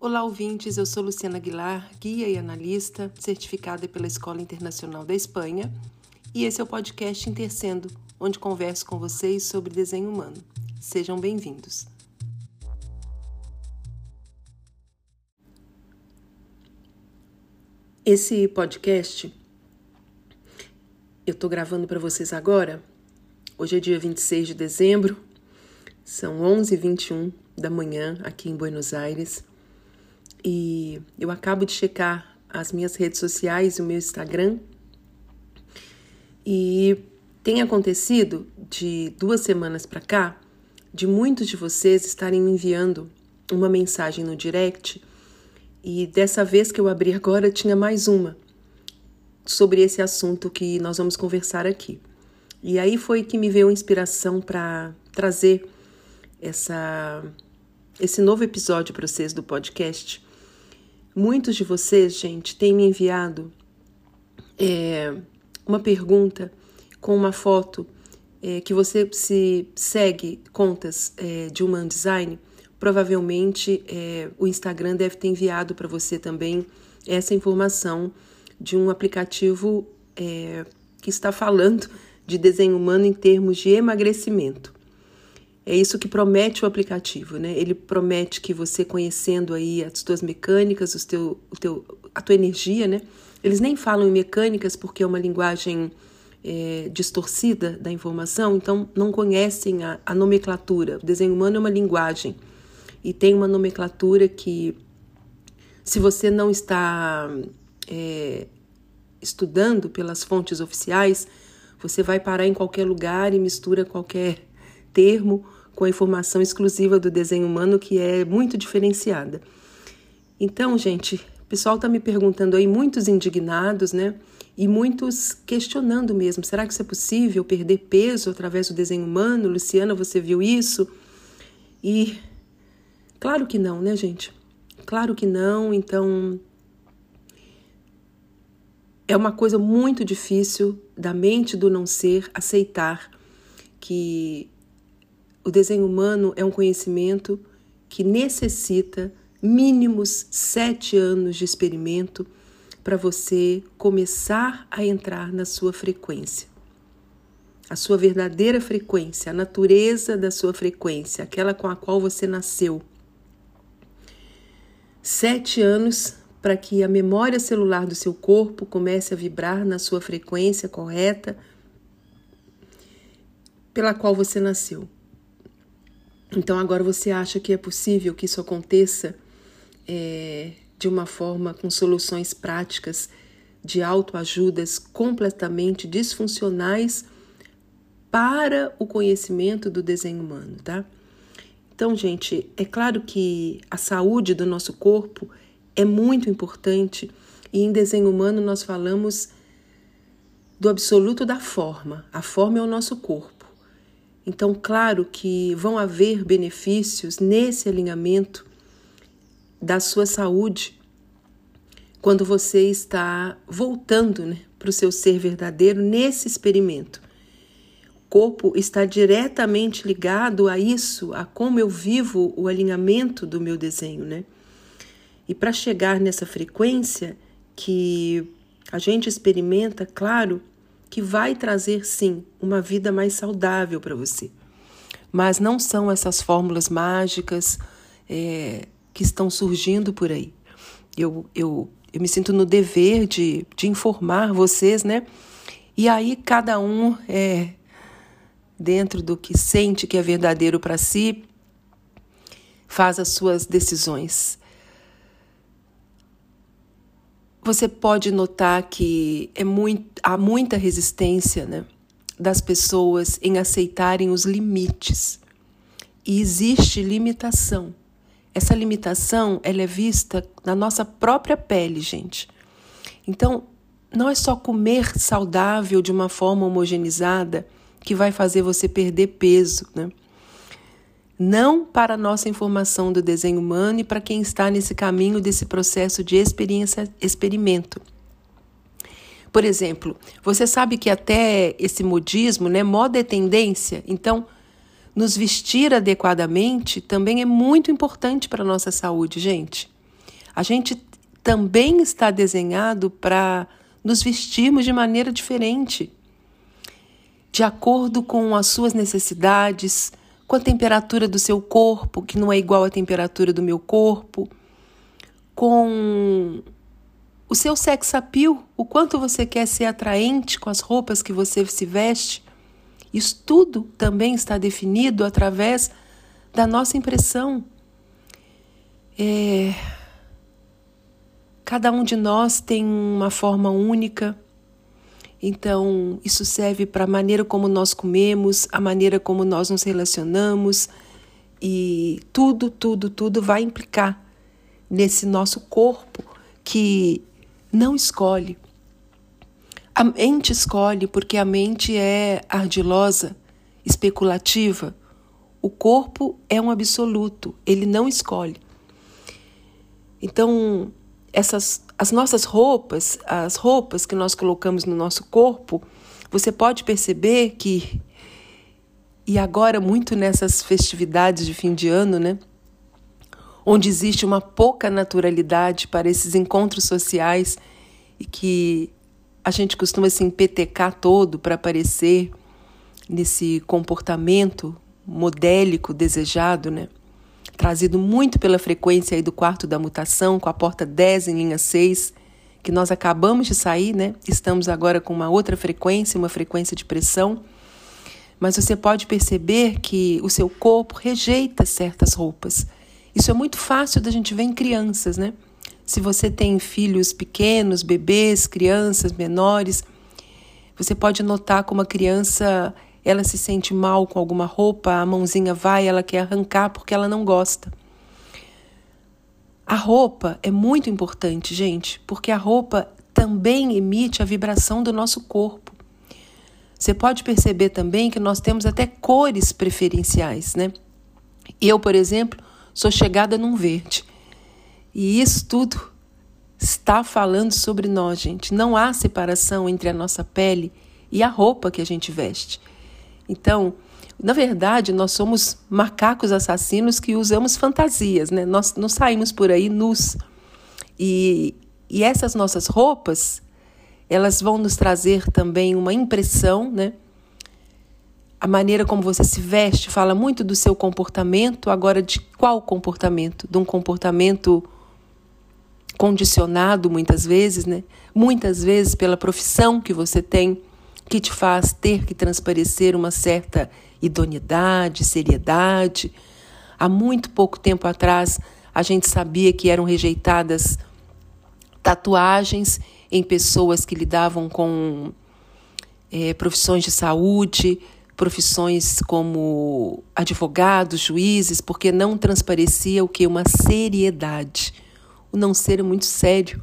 Olá, ouvintes. Eu sou Luciana Aguilar, guia e analista, certificada pela Escola Internacional da Espanha, e esse é o podcast Intercendo, onde converso com vocês sobre desenho humano. Sejam bem-vindos. Esse podcast eu estou gravando para vocês agora. Hoje é dia 26 de dezembro, são 11h21 da manhã aqui em Buenos Aires e eu acabo de checar as minhas redes sociais, o meu Instagram, e tem acontecido de duas semanas para cá de muitos de vocês estarem me enviando uma mensagem no direct. E dessa vez que eu abri agora tinha mais uma sobre esse assunto que nós vamos conversar aqui. E aí foi que me veio a inspiração para trazer essa esse novo episódio para vocês do podcast Muitos de vocês, gente, têm me enviado é, uma pergunta com uma foto é, que você se segue contas é, de Human Design. Provavelmente é, o Instagram deve ter enviado para você também essa informação de um aplicativo é, que está falando de desenho humano em termos de emagrecimento. É isso que promete o aplicativo, né? Ele promete que você conhecendo aí as tuas mecânicas, os teu, o teu, a tua energia, né? Eles nem falam em mecânicas porque é uma linguagem é, distorcida da informação, então não conhecem a, a nomenclatura. O desenho humano é uma linguagem e tem uma nomenclatura que, se você não está é, estudando pelas fontes oficiais, você vai parar em qualquer lugar e mistura qualquer termo com a informação exclusiva do desenho humano que é muito diferenciada. Então, gente, o pessoal está me perguntando aí, muitos indignados, né? E muitos questionando mesmo: será que isso é possível perder peso através do desenho humano? Luciana, você viu isso? E claro que não, né, gente? Claro que não. Então, é uma coisa muito difícil da mente do não ser aceitar que o desenho humano é um conhecimento que necessita mínimos sete anos de experimento para você começar a entrar na sua frequência. A sua verdadeira frequência, a natureza da sua frequência, aquela com a qual você nasceu. Sete anos para que a memória celular do seu corpo comece a vibrar na sua frequência correta pela qual você nasceu. Então agora você acha que é possível que isso aconteça é, de uma forma com soluções práticas de autoajudas completamente disfuncionais para o conhecimento do desenho humano, tá? Então, gente, é claro que a saúde do nosso corpo é muito importante e em desenho humano nós falamos do absoluto da forma. A forma é o nosso corpo. Então, claro que vão haver benefícios nesse alinhamento da sua saúde quando você está voltando né, para o seu ser verdadeiro nesse experimento. O corpo está diretamente ligado a isso, a como eu vivo o alinhamento do meu desenho, né? E para chegar nessa frequência que a gente experimenta, claro, que vai trazer sim uma vida mais saudável para você. Mas não são essas fórmulas mágicas é, que estão surgindo por aí. Eu, eu, eu me sinto no dever de, de informar vocês, né? E aí cada um é dentro do que sente que é verdadeiro para si, faz as suas decisões você pode notar que é muito, há muita resistência né, das pessoas em aceitarem os limites. E existe limitação. Essa limitação ela é vista na nossa própria pele, gente. Então, não é só comer saudável de uma forma homogeneizada que vai fazer você perder peso, né? Não para nossa informação do desenho humano e para quem está nesse caminho desse processo de experiência, experimento. Por exemplo, você sabe que até esse modismo, né, moda é tendência, então nos vestir adequadamente também é muito importante para a nossa saúde, gente. A gente também está desenhado para nos vestirmos de maneira diferente, de acordo com as suas necessidades, com a temperatura do seu corpo, que não é igual à temperatura do meu corpo, com o seu sex appeal, o quanto você quer ser atraente com as roupas que você se veste. Isso tudo também está definido através da nossa impressão. É... Cada um de nós tem uma forma única, então isso serve para a maneira como nós comemos, a maneira como nós nos relacionamos e tudo, tudo, tudo vai implicar nesse nosso corpo que não escolhe. A mente escolhe porque a mente é ardilosa, especulativa. O corpo é um absoluto, ele não escolhe. Então, essas as nossas roupas, as roupas que nós colocamos no nosso corpo, você pode perceber que e agora muito nessas festividades de fim de ano, né? Onde existe uma pouca naturalidade para esses encontros sociais e que a gente costuma se empetecar todo para aparecer nesse comportamento modélico desejado, né? Trazido muito pela frequência aí do quarto da mutação, com a porta 10 em linha 6, que nós acabamos de sair, né? Estamos agora com uma outra frequência, uma frequência de pressão. Mas você pode perceber que o seu corpo rejeita certas roupas. Isso é muito fácil da gente ver em crianças, né? Se você tem filhos pequenos, bebês, crianças menores, você pode notar como a criança ela se sente mal com alguma roupa, a mãozinha vai, ela quer arrancar porque ela não gosta. A roupa é muito importante, gente, porque a roupa também emite a vibração do nosso corpo. Você pode perceber também que nós temos até cores preferenciais, né? Eu, por exemplo, sou chegada num verde. E isso tudo está falando sobre nós, gente. Não há separação entre a nossa pele e a roupa que a gente veste. Então, na verdade, nós somos macacos assassinos que usamos fantasias, né? Nós não saímos por aí nus. E, e essas nossas roupas, elas vão nos trazer também uma impressão, né? A maneira como você se veste fala muito do seu comportamento. Agora, de qual comportamento? De um comportamento condicionado, muitas vezes, né? Muitas vezes pela profissão que você tem, que te faz ter que transparecer uma certa idoneidade, seriedade. Há muito pouco tempo atrás, a gente sabia que eram rejeitadas tatuagens em pessoas que lidavam com é, profissões de saúde, profissões como advogados, juízes, porque não transparecia o que? Uma seriedade. O não ser é muito sério.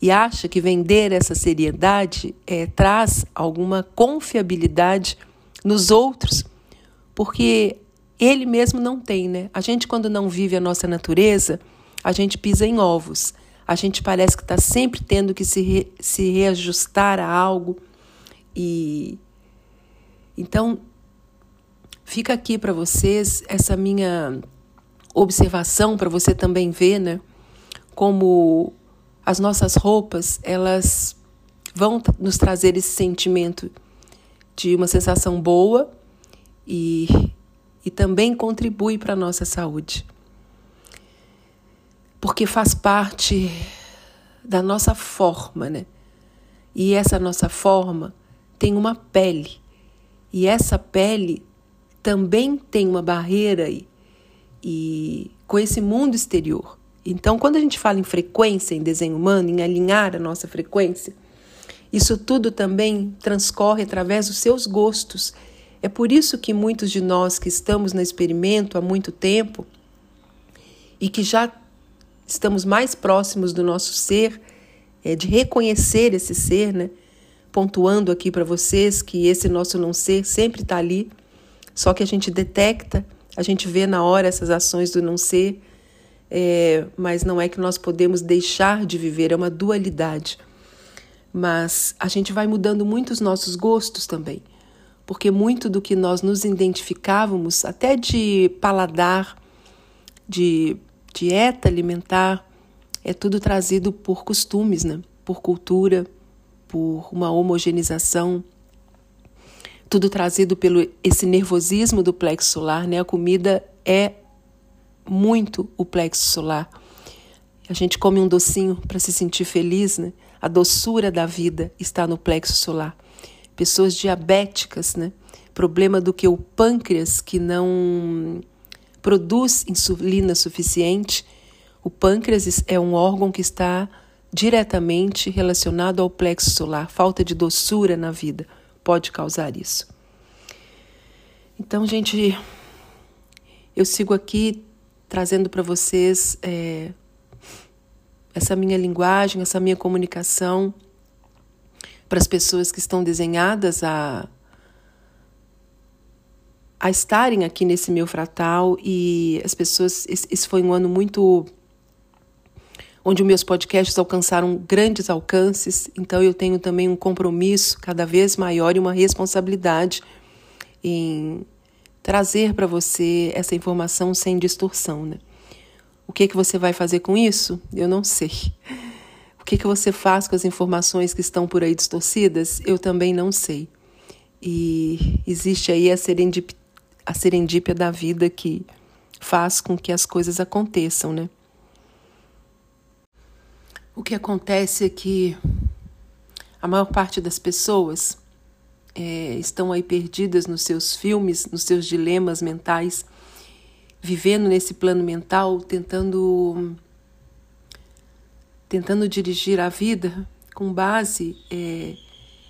E acha que vender essa seriedade é, traz alguma confiabilidade nos outros, porque ele mesmo não tem, né? A gente, quando não vive a nossa natureza, a gente pisa em ovos. A gente parece que está sempre tendo que se, re, se reajustar a algo e então, fica aqui para vocês essa minha observação para você também ver, né? Como as nossas roupas, elas vão nos trazer esse sentimento de uma sensação boa e, e também contribui para a nossa saúde. Porque faz parte da nossa forma, né? E essa nossa forma tem uma pele e essa pele também tem uma barreira e, e com esse mundo exterior. Então, quando a gente fala em frequência em desenho humano, em alinhar a nossa frequência, isso tudo também transcorre através dos seus gostos. É por isso que muitos de nós que estamos no experimento há muito tempo e que já estamos mais próximos do nosso ser, é, de reconhecer esse ser, né? pontuando aqui para vocês que esse nosso não ser sempre está ali, só que a gente detecta, a gente vê na hora essas ações do não ser, é, mas não é que nós podemos deixar de viver, é uma dualidade. Mas a gente vai mudando muito os nossos gostos também, porque muito do que nós nos identificávamos, até de paladar, de dieta alimentar, é tudo trazido por costumes, né? Por cultura, por uma homogeneização, tudo trazido pelo esse nervosismo do plexo solar, né? A comida é muito o plexo solar. A gente come um docinho para se sentir feliz, né? A doçura da vida está no plexo solar. Pessoas diabéticas, né? Problema do que o pâncreas que não produz insulina suficiente. O pâncreas é um órgão que está diretamente relacionado ao plexo solar. Falta de doçura na vida pode causar isso. Então, gente, eu sigo aqui trazendo para vocês é, essa minha linguagem, essa minha comunicação para as pessoas que estão desenhadas a a estarem aqui nesse meu fratal. E as pessoas esse, foi um ano muito onde meus podcasts alcançaram grandes alcances, então eu tenho também um compromisso cada vez maior e uma responsabilidade em trazer para você essa informação sem distorção, né? O que que você vai fazer com isso? Eu não sei. O que que você faz com as informações que estão por aí distorcidas? Eu também não sei. E existe aí a serendipia, a serendípia da vida que faz com que as coisas aconteçam, né? O que acontece é que a maior parte das pessoas é, estão aí perdidas nos seus filmes, nos seus dilemas mentais, vivendo nesse plano mental, tentando tentando dirigir a vida com base é,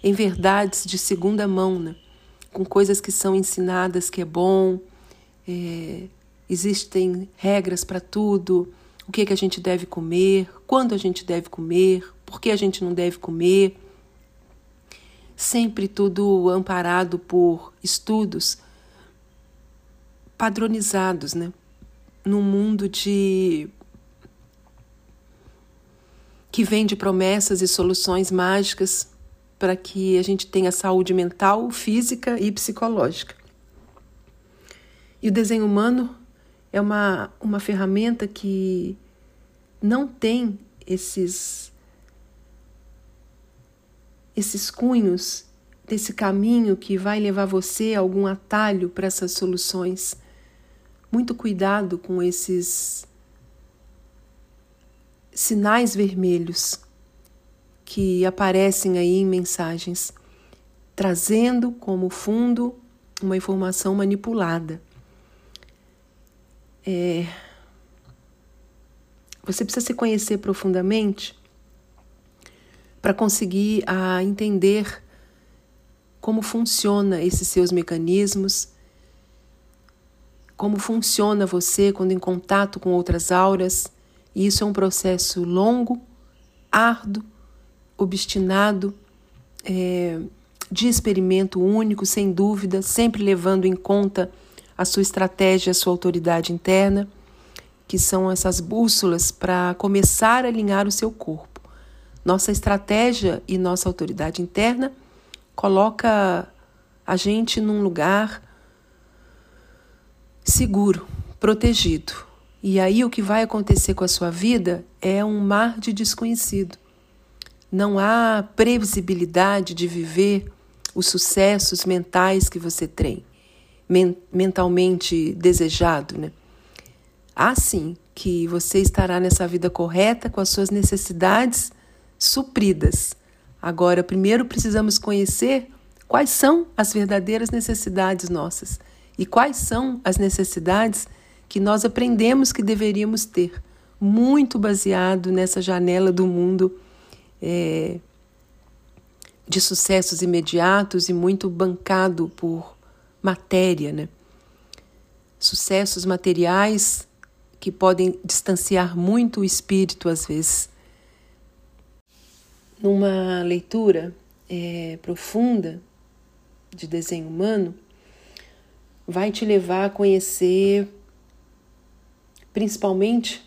em verdades de segunda mão, né? com coisas que são ensinadas que é bom, é, existem regras para tudo, o que, que a gente deve comer, quando a gente deve comer, por que a gente não deve comer sempre tudo amparado por estudos padronizados, né? Num mundo de que vem de promessas e soluções mágicas para que a gente tenha saúde mental, física e psicológica. E o desenho humano é uma, uma ferramenta que não tem esses esses cunhos desse caminho que vai levar você a algum atalho para essas soluções. Muito cuidado com esses sinais vermelhos que aparecem aí em mensagens, trazendo como fundo uma informação manipulada. É... Você precisa se conhecer profundamente para conseguir a entender como funciona esses seus mecanismos, como funciona você quando em contato com outras auras. E isso é um processo longo, árduo, obstinado, é, de experimento único, sem dúvida, sempre levando em conta a sua estratégia, a sua autoridade interna, que são essas bússolas para começar a alinhar o seu corpo. Nossa estratégia e nossa autoridade interna coloca a gente num lugar seguro, protegido. E aí o que vai acontecer com a sua vida é um mar de desconhecido. Não há previsibilidade de viver os sucessos mentais que você tem, mentalmente desejado, né? Há sim que você estará nessa vida correta com as suas necessidades supridas. Agora, primeiro precisamos conhecer quais são as verdadeiras necessidades nossas e quais são as necessidades que nós aprendemos que deveríamos ter, muito baseado nessa janela do mundo é, de sucessos imediatos e muito bancado por matéria, né? Sucessos materiais que podem distanciar muito o espírito às vezes numa leitura é, profunda de desenho humano, vai te levar a conhecer principalmente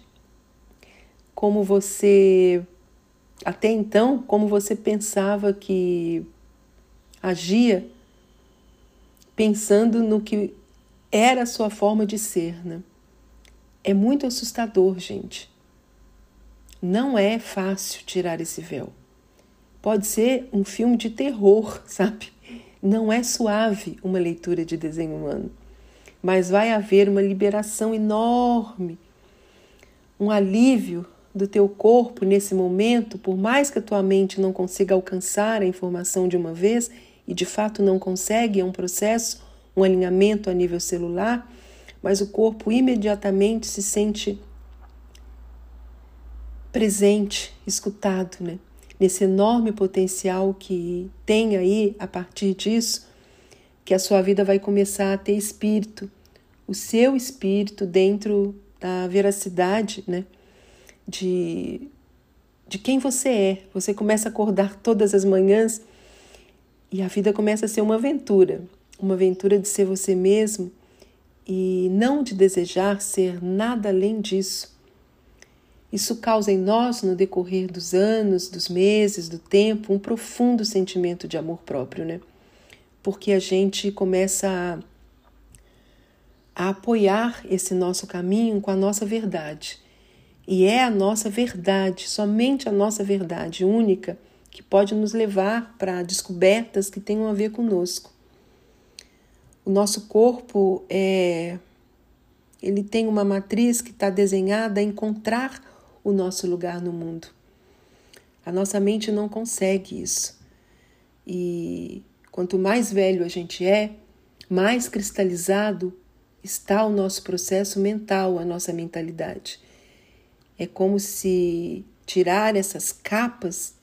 como você, até então, como você pensava que agia, pensando no que era a sua forma de ser, né? É muito assustador, gente. Não é fácil tirar esse véu. Pode ser um filme de terror, sabe? Não é suave uma leitura de desenho humano, mas vai haver uma liberação enorme, um alívio do teu corpo nesse momento, por mais que a tua mente não consiga alcançar a informação de uma vez, e de fato não consegue, é um processo, um alinhamento a nível celular, mas o corpo imediatamente se sente presente, escutado, né? Nesse enorme potencial que tem aí a partir disso, que a sua vida vai começar a ter espírito, o seu espírito dentro da veracidade, né? De, de quem você é. Você começa a acordar todas as manhãs e a vida começa a ser uma aventura uma aventura de ser você mesmo e não de desejar ser nada além disso. Isso causa em nós, no decorrer dos anos, dos meses, do tempo, um profundo sentimento de amor próprio, né? Porque a gente começa a, a apoiar esse nosso caminho com a nossa verdade. E é a nossa verdade, somente a nossa verdade única, que pode nos levar para descobertas que tenham a ver conosco. O nosso corpo é ele tem uma matriz que está desenhada a encontrar o nosso lugar no mundo. A nossa mente não consegue isso. E quanto mais velho a gente é, mais cristalizado está o nosso processo mental, a nossa mentalidade. É como se tirar essas capas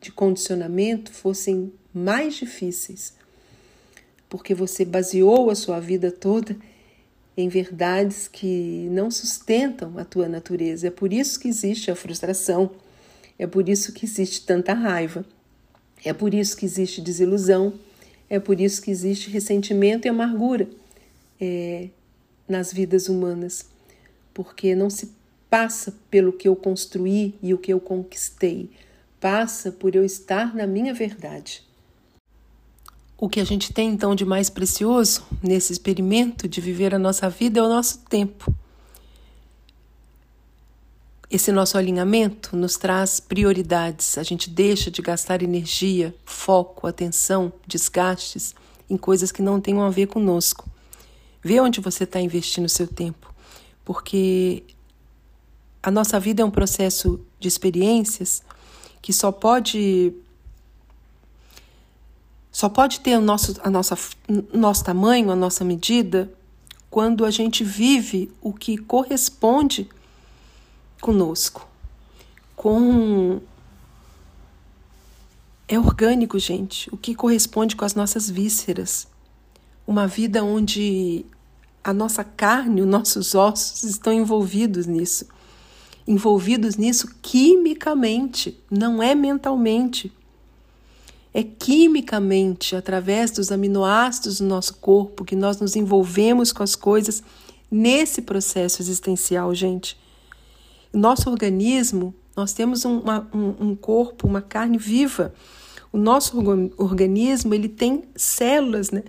de condicionamento fossem mais difíceis porque você baseou a sua vida toda em verdades que não sustentam a tua natureza. É por isso que existe a frustração, é por isso que existe tanta raiva, é por isso que existe desilusão, é por isso que existe ressentimento e amargura é, nas vidas humanas, porque não se passa pelo que eu construí e o que eu conquistei, passa por eu estar na minha verdade. O que a gente tem então de mais precioso nesse experimento de viver a nossa vida é o nosso tempo. Esse nosso alinhamento nos traz prioridades. A gente deixa de gastar energia, foco, atenção, desgastes em coisas que não tenham a ver conosco. Vê onde você está investindo seu tempo, porque a nossa vida é um processo de experiências que só pode só pode ter o nosso, a nossa, nosso tamanho, a nossa medida, quando a gente vive o que corresponde conosco. Com. É orgânico, gente, o que corresponde com as nossas vísceras. Uma vida onde a nossa carne, os nossos ossos estão envolvidos nisso. Envolvidos nisso quimicamente, não é mentalmente. É quimicamente, através dos aminoácidos do nosso corpo, que nós nos envolvemos com as coisas nesse processo existencial, gente. Nosso organismo, nós temos um, uma, um, um corpo, uma carne viva. O nosso organismo, ele tem células, né?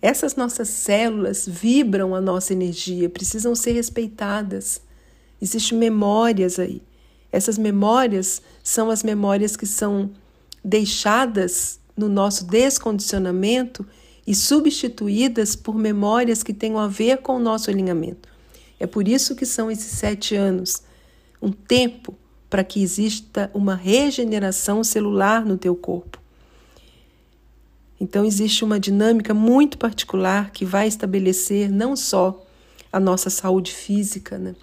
Essas nossas células vibram a nossa energia, precisam ser respeitadas. Existem memórias aí. Essas memórias são as memórias que são deixadas no nosso descondicionamento e substituídas por memórias que tenham a ver com o nosso alinhamento. É por isso que são esses sete anos um tempo para que exista uma regeneração celular no teu corpo. Então, existe uma dinâmica muito particular que vai estabelecer não só a nossa saúde física, né?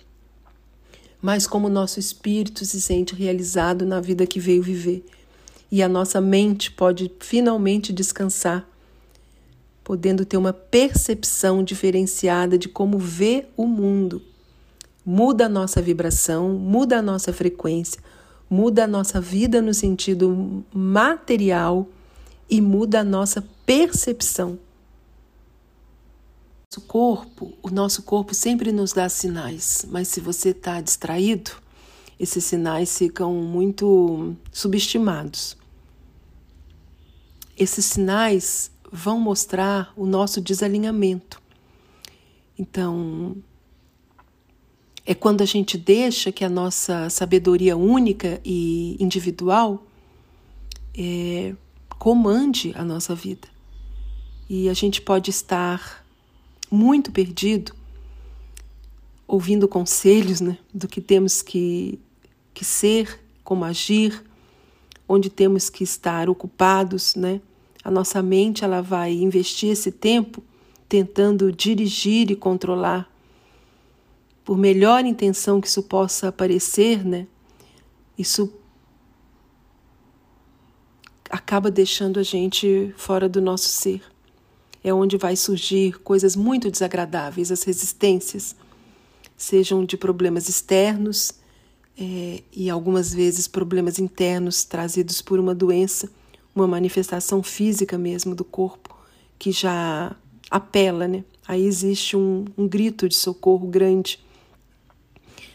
mas como o nosso espírito se sente realizado na vida que veio viver e a nossa mente pode finalmente descansar, podendo ter uma percepção diferenciada de como vê o mundo. Muda a nossa vibração, muda a nossa frequência, muda a nossa vida no sentido material e muda a nossa percepção. O corpo, o nosso corpo sempre nos dá sinais, mas se você está distraído, esses sinais ficam muito subestimados. Esses sinais vão mostrar o nosso desalinhamento. Então, é quando a gente deixa que a nossa sabedoria única e individual é, comande a nossa vida. E a gente pode estar muito perdido, ouvindo conselhos né, do que temos que, que ser, como agir, onde temos que estar ocupados, né? A nossa mente ela vai investir esse tempo tentando dirigir e controlar por melhor intenção que isso possa parecer, né? Isso acaba deixando a gente fora do nosso ser. É onde vai surgir coisas muito desagradáveis, as resistências, sejam de problemas externos é, e algumas vezes problemas internos trazidos por uma doença, uma manifestação física mesmo do corpo que já apela, né? Aí existe um, um grito de socorro grande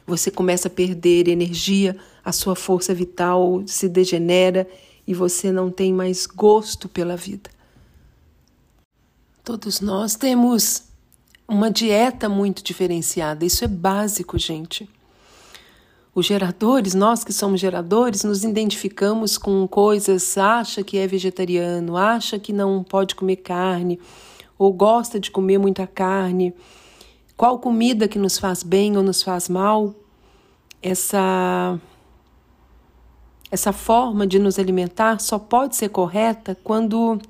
você começa a perder energia, a sua força vital se degenera e você não tem mais gosto pela vida. Todos nós temos uma dieta muito diferenciada, isso é básico, gente. Os geradores, nós que somos geradores, nos identificamos com coisas, acha que é vegetariano, acha que não pode comer carne, ou gosta de comer muita carne, qual comida que nos faz bem ou nos faz mal, essa essa forma de nos alimentar só pode ser correta quando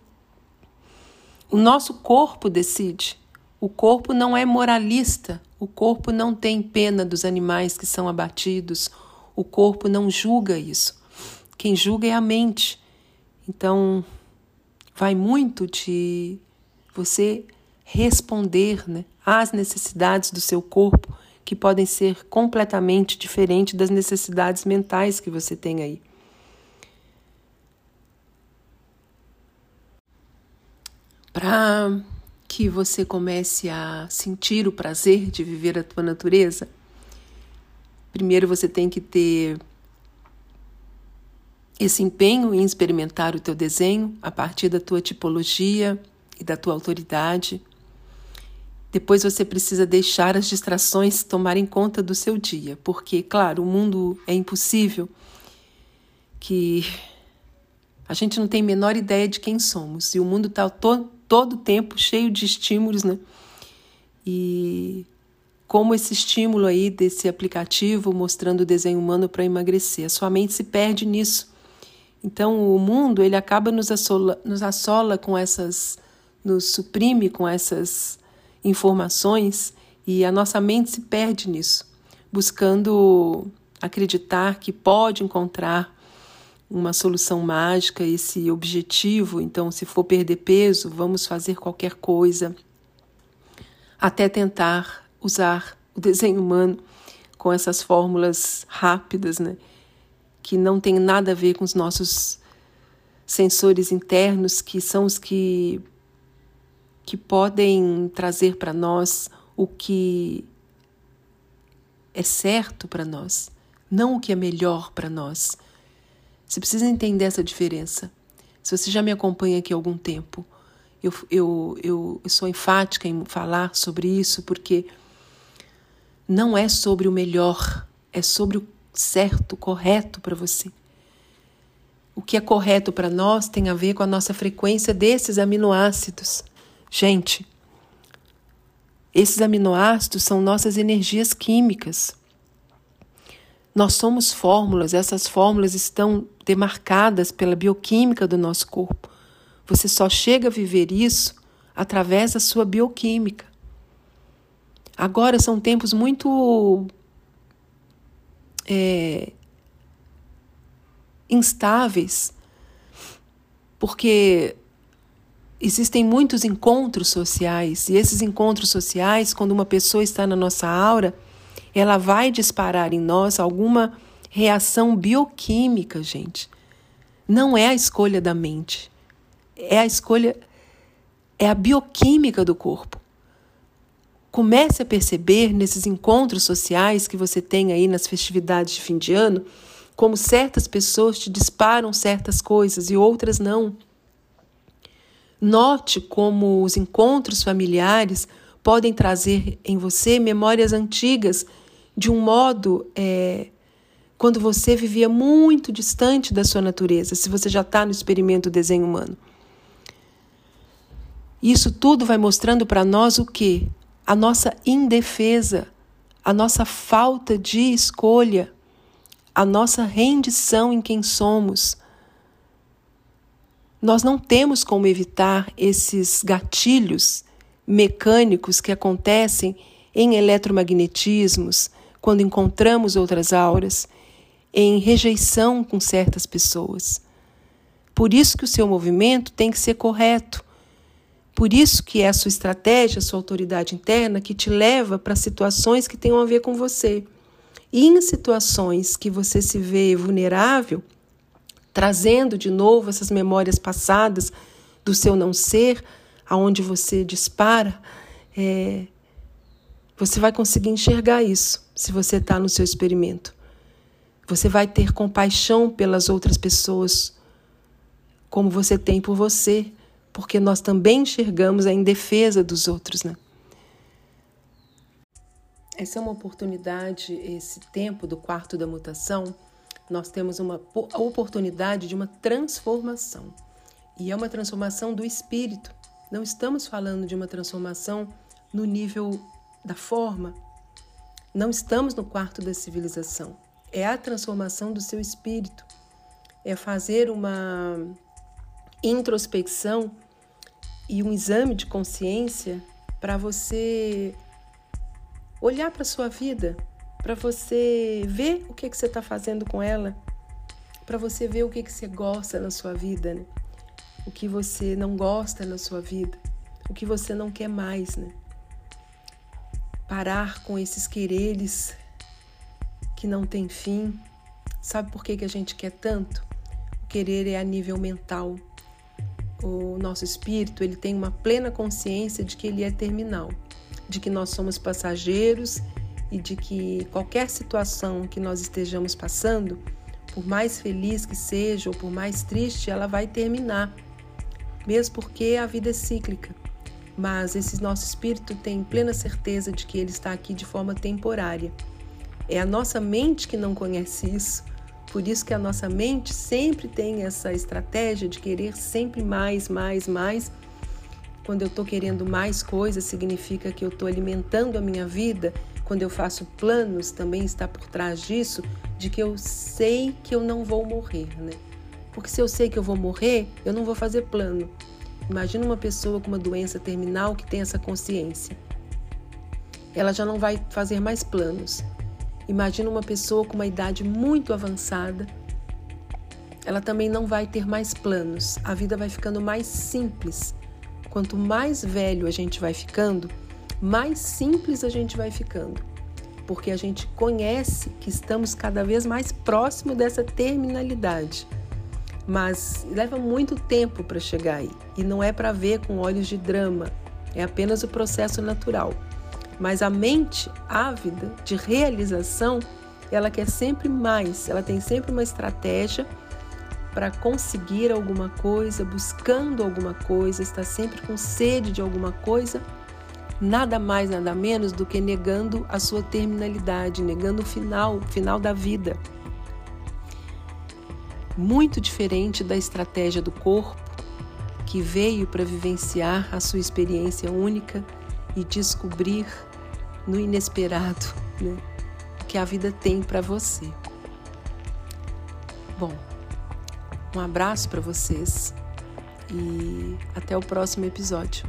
o nosso corpo decide. O corpo não é moralista, o corpo não tem pena dos animais que são abatidos, o corpo não julga isso. Quem julga é a mente. Então, vai muito de você responder né, às necessidades do seu corpo, que podem ser completamente diferentes das necessidades mentais que você tem aí. Para que você comece a sentir o prazer de viver a tua natureza, primeiro você tem que ter esse empenho em experimentar o teu desenho a partir da tua tipologia e da tua autoridade. Depois você precisa deixar as distrações tomarem conta do seu dia, porque, claro, o mundo é impossível que a gente não tem a menor ideia de quem somos e o mundo está to todo o tempo cheio de estímulos, né? E como esse estímulo aí desse aplicativo mostrando o desenho humano para emagrecer, a sua mente se perde nisso. Então o mundo ele acaba nos assola, nos assola com essas, nos suprime com essas informações e a nossa mente se perde nisso, buscando acreditar que pode encontrar uma solução mágica, esse objetivo. Então, se for perder peso, vamos fazer qualquer coisa, até tentar usar o desenho humano com essas fórmulas rápidas, né? Que não tem nada a ver com os nossos sensores internos, que são os que que podem trazer para nós o que é certo para nós, não o que é melhor para nós. Você precisa entender essa diferença. Se você já me acompanha aqui há algum tempo, eu, eu, eu, eu sou enfática em falar sobre isso porque não é sobre o melhor, é sobre o certo, correto para você. O que é correto para nós tem a ver com a nossa frequência desses aminoácidos. Gente, esses aminoácidos são nossas energias químicas. Nós somos fórmulas, essas fórmulas estão demarcadas pela bioquímica do nosso corpo. Você só chega a viver isso através da sua bioquímica. Agora são tempos muito é, instáveis, porque Existem muitos encontros sociais, e esses encontros sociais, quando uma pessoa está na nossa aura, ela vai disparar em nós alguma reação bioquímica, gente. Não é a escolha da mente, é a escolha, é a bioquímica do corpo. Comece a perceber nesses encontros sociais que você tem aí nas festividades de fim de ano, como certas pessoas te disparam certas coisas e outras não. Note como os encontros familiares podem trazer em você memórias antigas de um modo é, quando você vivia muito distante da sua natureza, se você já está no experimento desenho humano. Isso tudo vai mostrando para nós o que? A nossa indefesa, a nossa falta de escolha, a nossa rendição em quem somos. Nós não temos como evitar esses gatilhos mecânicos que acontecem em eletromagnetismos, quando encontramos outras auras, em rejeição com certas pessoas. Por isso que o seu movimento tem que ser correto. Por isso que é a sua estratégia, a sua autoridade interna que te leva para situações que tenham a ver com você. E em situações que você se vê vulnerável, trazendo de novo essas memórias passadas do seu não ser, aonde você dispara, é, você vai conseguir enxergar isso se você está no seu experimento. Você vai ter compaixão pelas outras pessoas, como você tem por você, porque nós também enxergamos a indefesa dos outros, né? Essa é uma oportunidade, esse tempo do quarto da mutação, nós temos uma oportunidade de uma transformação. E é uma transformação do espírito. Não estamos falando de uma transformação no nível da forma. Não estamos no quarto da civilização. É a transformação do seu espírito. É fazer uma introspecção e um exame de consciência para você olhar para a sua vida, para você ver o que, que você está fazendo com ela, para você ver o que, que você gosta na sua vida. Né? o que você não gosta na sua vida, o que você não quer mais, né? Parar com esses quereres que não tem fim. Sabe por que, que a gente quer tanto? O querer é a nível mental. O nosso espírito, ele tem uma plena consciência de que ele é terminal, de que nós somos passageiros e de que qualquer situação que nós estejamos passando, por mais feliz que seja ou por mais triste, ela vai terminar mesmo porque a vida é cíclica. Mas esse nosso espírito tem plena certeza de que ele está aqui de forma temporária. É a nossa mente que não conhece isso. Por isso que a nossa mente sempre tem essa estratégia de querer sempre mais, mais, mais. Quando eu estou querendo mais coisas, significa que eu estou alimentando a minha vida. Quando eu faço planos, também está por trás disso, de que eu sei que eu não vou morrer, né? Porque se eu sei que eu vou morrer, eu não vou fazer plano. Imagina uma pessoa com uma doença terminal que tem essa consciência. Ela já não vai fazer mais planos. Imagina uma pessoa com uma idade muito avançada. Ela também não vai ter mais planos. A vida vai ficando mais simples. Quanto mais velho a gente vai ficando, mais simples a gente vai ficando. Porque a gente conhece que estamos cada vez mais próximo dessa terminalidade mas leva muito tempo para chegar aí. E não é para ver com olhos de drama, é apenas o processo natural. Mas a mente ávida de realização, ela quer sempre mais, ela tem sempre uma estratégia para conseguir alguma coisa, buscando alguma coisa, está sempre com sede de alguma coisa, nada mais, nada menos do que negando a sua terminalidade, negando o final, o final da vida muito diferente da estratégia do corpo, que veio para vivenciar a sua experiência única e descobrir no inesperado né, que a vida tem para você. Bom, um abraço para vocês e até o próximo episódio.